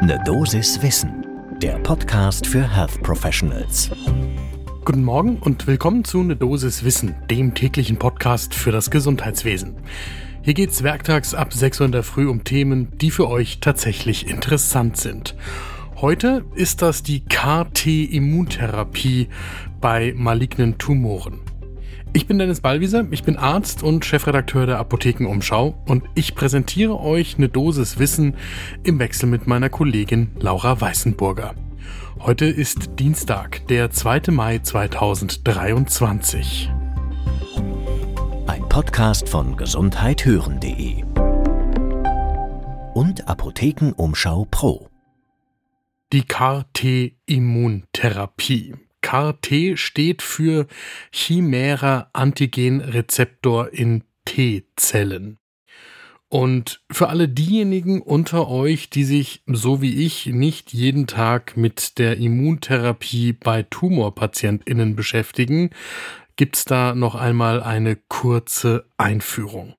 Ne Dosis Wissen, der Podcast für Health Professionals. Guten Morgen und willkommen zu Ne Dosis Wissen, dem täglichen Podcast für das Gesundheitswesen. Hier geht's werktags ab 6 Uhr in der Früh um Themen, die für euch tatsächlich interessant sind. Heute ist das die KT-Immuntherapie bei malignen Tumoren. Ich bin Dennis Ballwieser, ich bin Arzt und Chefredakteur der Apothekenumschau und ich präsentiere euch eine Dosis Wissen im Wechsel mit meiner Kollegin Laura Weißenburger. Heute ist Dienstag, der 2. Mai 2023. Ein Podcast von gesundheithören.de und Apothekenumschau Pro. Die CAR-T-Immuntherapie. CAR-T steht für Chimära Antigen Rezeptor in T-Zellen. Und für alle diejenigen unter euch, die sich, so wie ich, nicht jeden Tag mit der Immuntherapie bei Tumorpatientinnen beschäftigen, gibt's da noch einmal eine kurze Einführung.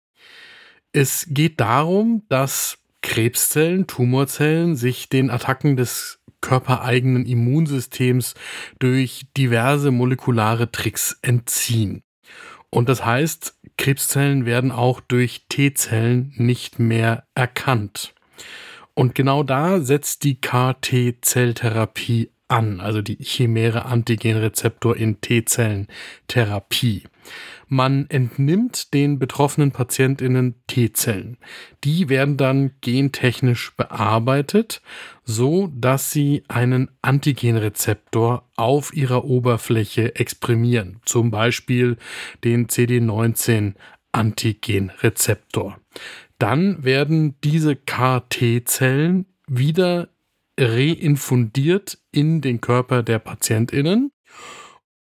Es geht darum, dass Krebszellen, Tumorzellen sich den Attacken des körpereigenen Immunsystems durch diverse molekulare Tricks entziehen. Und das heißt, Krebszellen werden auch durch T-Zellen nicht mehr erkannt. Und genau da setzt die KT-Zelltherapie an, also die chimäre Antigenrezeptor in T-Zellen Therapie. Man entnimmt den betroffenen Patientinnen T-Zellen. Die werden dann gentechnisch bearbeitet, so dass sie einen Antigenrezeptor auf ihrer Oberfläche exprimieren, zum Beispiel den CD19 Antigenrezeptor. Dann werden diese KT-Zellen wieder reinfundiert in den Körper der Patientinnen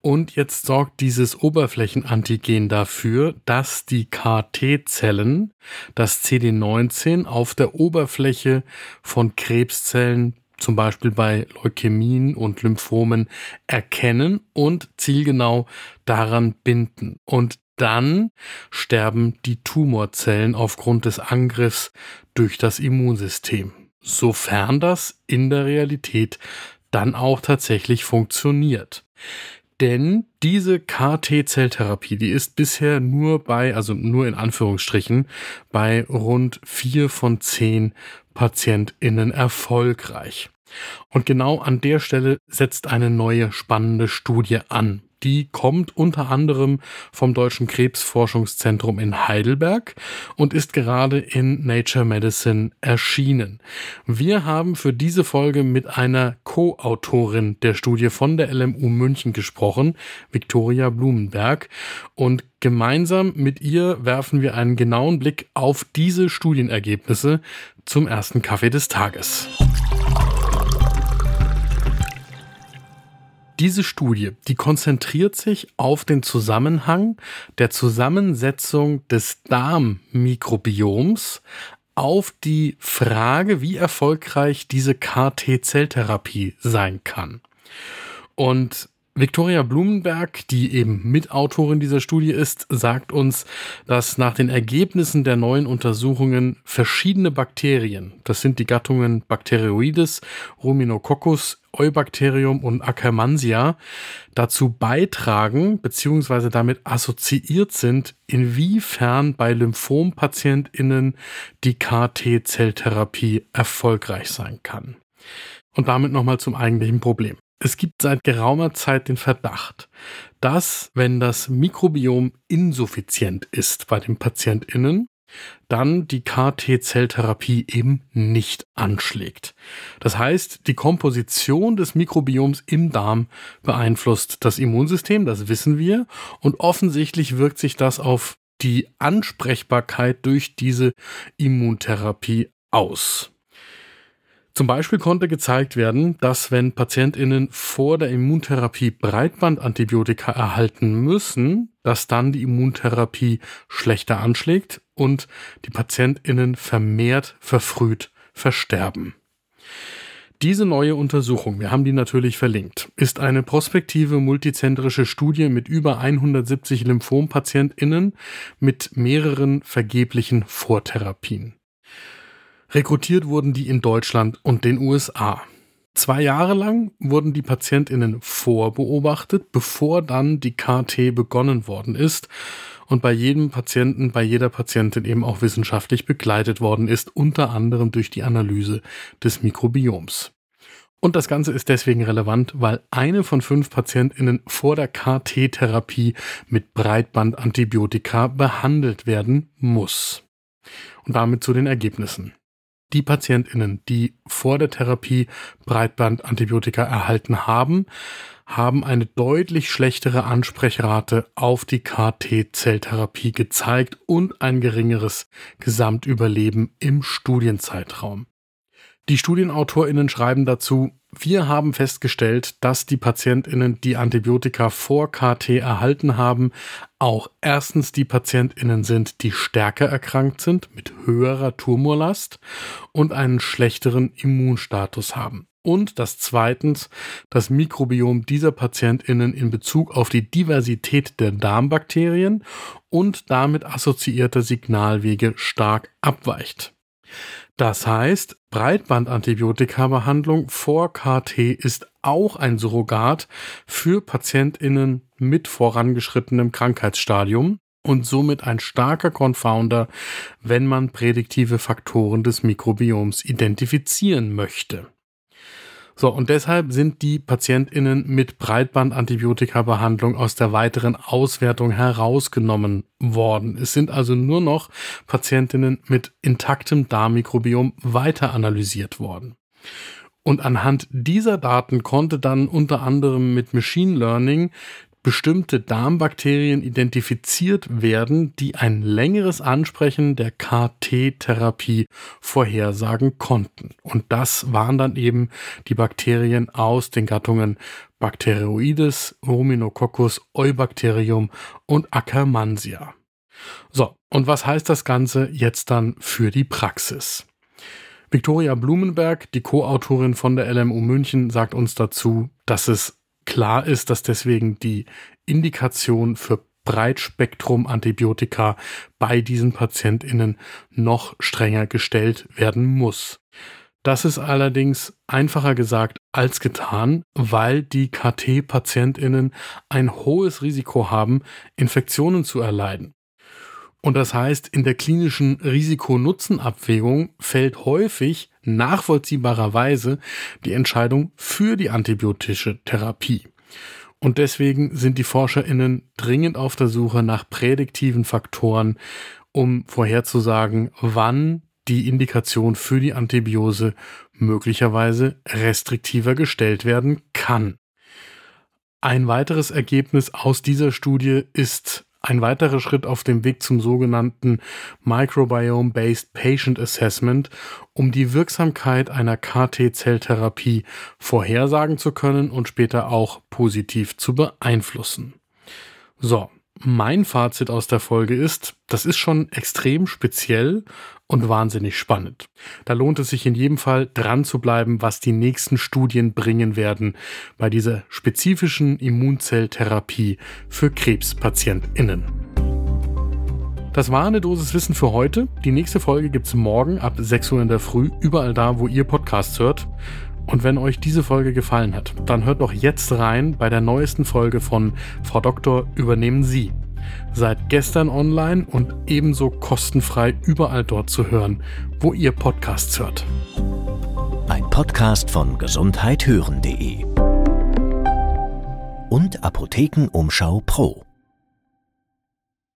und jetzt sorgt dieses Oberflächenantigen dafür, dass die KT-Zellen das CD19 auf der Oberfläche von Krebszellen, zum Beispiel bei Leukämien und Lymphomen, erkennen und zielgenau daran binden. Und dann sterben die Tumorzellen aufgrund des Angriffs durch das Immunsystem. Sofern das in der Realität dann auch tatsächlich funktioniert. Denn diese KT-Zelltherapie, die ist bisher nur bei, also nur in Anführungsstrichen, bei rund vier von zehn PatientInnen erfolgreich. Und genau an der Stelle setzt eine neue spannende Studie an. Die kommt unter anderem vom Deutschen Krebsforschungszentrum in Heidelberg und ist gerade in Nature Medicine erschienen. Wir haben für diese Folge mit einer Co-Autorin der Studie von der LMU München gesprochen, Viktoria Blumenberg, und gemeinsam mit ihr werfen wir einen genauen Blick auf diese Studienergebnisse zum ersten Kaffee des Tages. Diese Studie, die konzentriert sich auf den Zusammenhang der Zusammensetzung des Darmmikrobioms auf die Frage, wie erfolgreich diese KT-Zelltherapie sein kann. Und Victoria Blumenberg, die eben Mitautorin dieser Studie ist, sagt uns, dass nach den Ergebnissen der neuen Untersuchungen verschiedene Bakterien, das sind die Gattungen Bacteroides, Ruminococcus, Eubacterium und Akkermansia, dazu beitragen bzw. damit assoziiert sind, inwiefern bei Lymphompatientinnen die KT-Zelltherapie erfolgreich sein kann. Und damit nochmal zum eigentlichen Problem. Es gibt seit geraumer Zeit den Verdacht, dass wenn das Mikrobiom insuffizient ist bei den Patientinnen, dann die KT-Zelltherapie eben nicht anschlägt. Das heißt, die Komposition des Mikrobioms im Darm beeinflusst das Immunsystem, das wissen wir, und offensichtlich wirkt sich das auf die Ansprechbarkeit durch diese Immuntherapie aus. Zum Beispiel konnte gezeigt werden, dass wenn PatientInnen vor der Immuntherapie Breitbandantibiotika erhalten müssen, dass dann die Immuntherapie schlechter anschlägt und die PatientInnen vermehrt verfrüht versterben. Diese neue Untersuchung, wir haben die natürlich verlinkt, ist eine prospektive multizentrische Studie mit über 170 Lymphompatientinnen mit mehreren vergeblichen Vortherapien. Rekrutiert wurden die in Deutschland und den USA. Zwei Jahre lang wurden die Patientinnen vorbeobachtet, bevor dann die KT begonnen worden ist und bei jedem Patienten, bei jeder Patientin eben auch wissenschaftlich begleitet worden ist, unter anderem durch die Analyse des Mikrobioms. Und das Ganze ist deswegen relevant, weil eine von fünf Patientinnen vor der KT-Therapie mit Breitbandantibiotika behandelt werden muss. Und damit zu den Ergebnissen. Die Patientinnen, die vor der Therapie Breitbandantibiotika erhalten haben, haben eine deutlich schlechtere Ansprechrate auf die KT-Zelltherapie gezeigt und ein geringeres Gesamtüberleben im Studienzeitraum. Die Studienautorinnen schreiben dazu, wir haben festgestellt, dass die Patientinnen, die Antibiotika vor KT erhalten haben, auch erstens die Patientinnen sind, die stärker erkrankt sind, mit höherer Tumorlast und einen schlechteren Immunstatus haben. Und dass zweitens das Mikrobiom dieser Patientinnen in Bezug auf die Diversität der Darmbakterien und damit assoziierter Signalwege stark abweicht. Das heißt, Breitbandantibiotika-Behandlung vor KT ist auch ein Surrogat für PatientInnen mit vorangeschrittenem Krankheitsstadium und somit ein starker Confounder, wenn man prädiktive Faktoren des Mikrobioms identifizieren möchte. So, und deshalb sind die PatientInnen mit Breitbandantibiotika-Behandlung aus der weiteren Auswertung herausgenommen worden. Es sind also nur noch Patientinnen mit intaktem Darmmikrobiom weiter analysiert worden. Und anhand dieser Daten konnte dann unter anderem mit Machine Learning bestimmte Darmbakterien identifiziert werden, die ein längeres Ansprechen der KT-Therapie vorhersagen konnten. Und das waren dann eben die Bakterien aus den Gattungen Bacteroides, Ruminococcus, Eubacterium und Akkermansia. So, und was heißt das Ganze jetzt dann für die Praxis? Victoria Blumenberg, die Co-Autorin von der LMU München, sagt uns dazu, dass es Klar ist, dass deswegen die Indikation für Breitspektrum-Antibiotika bei diesen PatientInnen noch strenger gestellt werden muss. Das ist allerdings einfacher gesagt als getan, weil die KT-PatientInnen ein hohes Risiko haben, Infektionen zu erleiden. Und das heißt, in der klinischen Risiko-Nutzen-Abwägung fällt häufig nachvollziehbarerweise die Entscheidung für die antibiotische Therapie. Und deswegen sind die ForscherInnen dringend auf der Suche nach prädiktiven Faktoren, um vorherzusagen, wann die Indikation für die Antibiose möglicherweise restriktiver gestellt werden kann. Ein weiteres Ergebnis aus dieser Studie ist ein weiterer Schritt auf dem Weg zum sogenannten Microbiome-Based Patient Assessment, um die Wirksamkeit einer KT-Zelltherapie vorhersagen zu können und später auch positiv zu beeinflussen. So, mein Fazit aus der Folge ist, das ist schon extrem speziell und wahnsinnig spannend. Da lohnt es sich in jedem Fall dran zu bleiben, was die nächsten Studien bringen werden bei dieser spezifischen Immunzelltherapie für KrebspatientInnen. Das war eine Dosis Wissen für heute. Die nächste Folge gibt's morgen ab 6 Uhr in der Früh, überall da, wo ihr Podcasts hört. Und wenn euch diese Folge gefallen hat, dann hört doch jetzt rein bei der neuesten Folge von Frau Doktor übernehmen Sie. Seit gestern online und ebenso kostenfrei überall dort zu hören, wo ihr Podcasts hört. Ein Podcast von gesundheithören.de und Apothekenumschau Pro.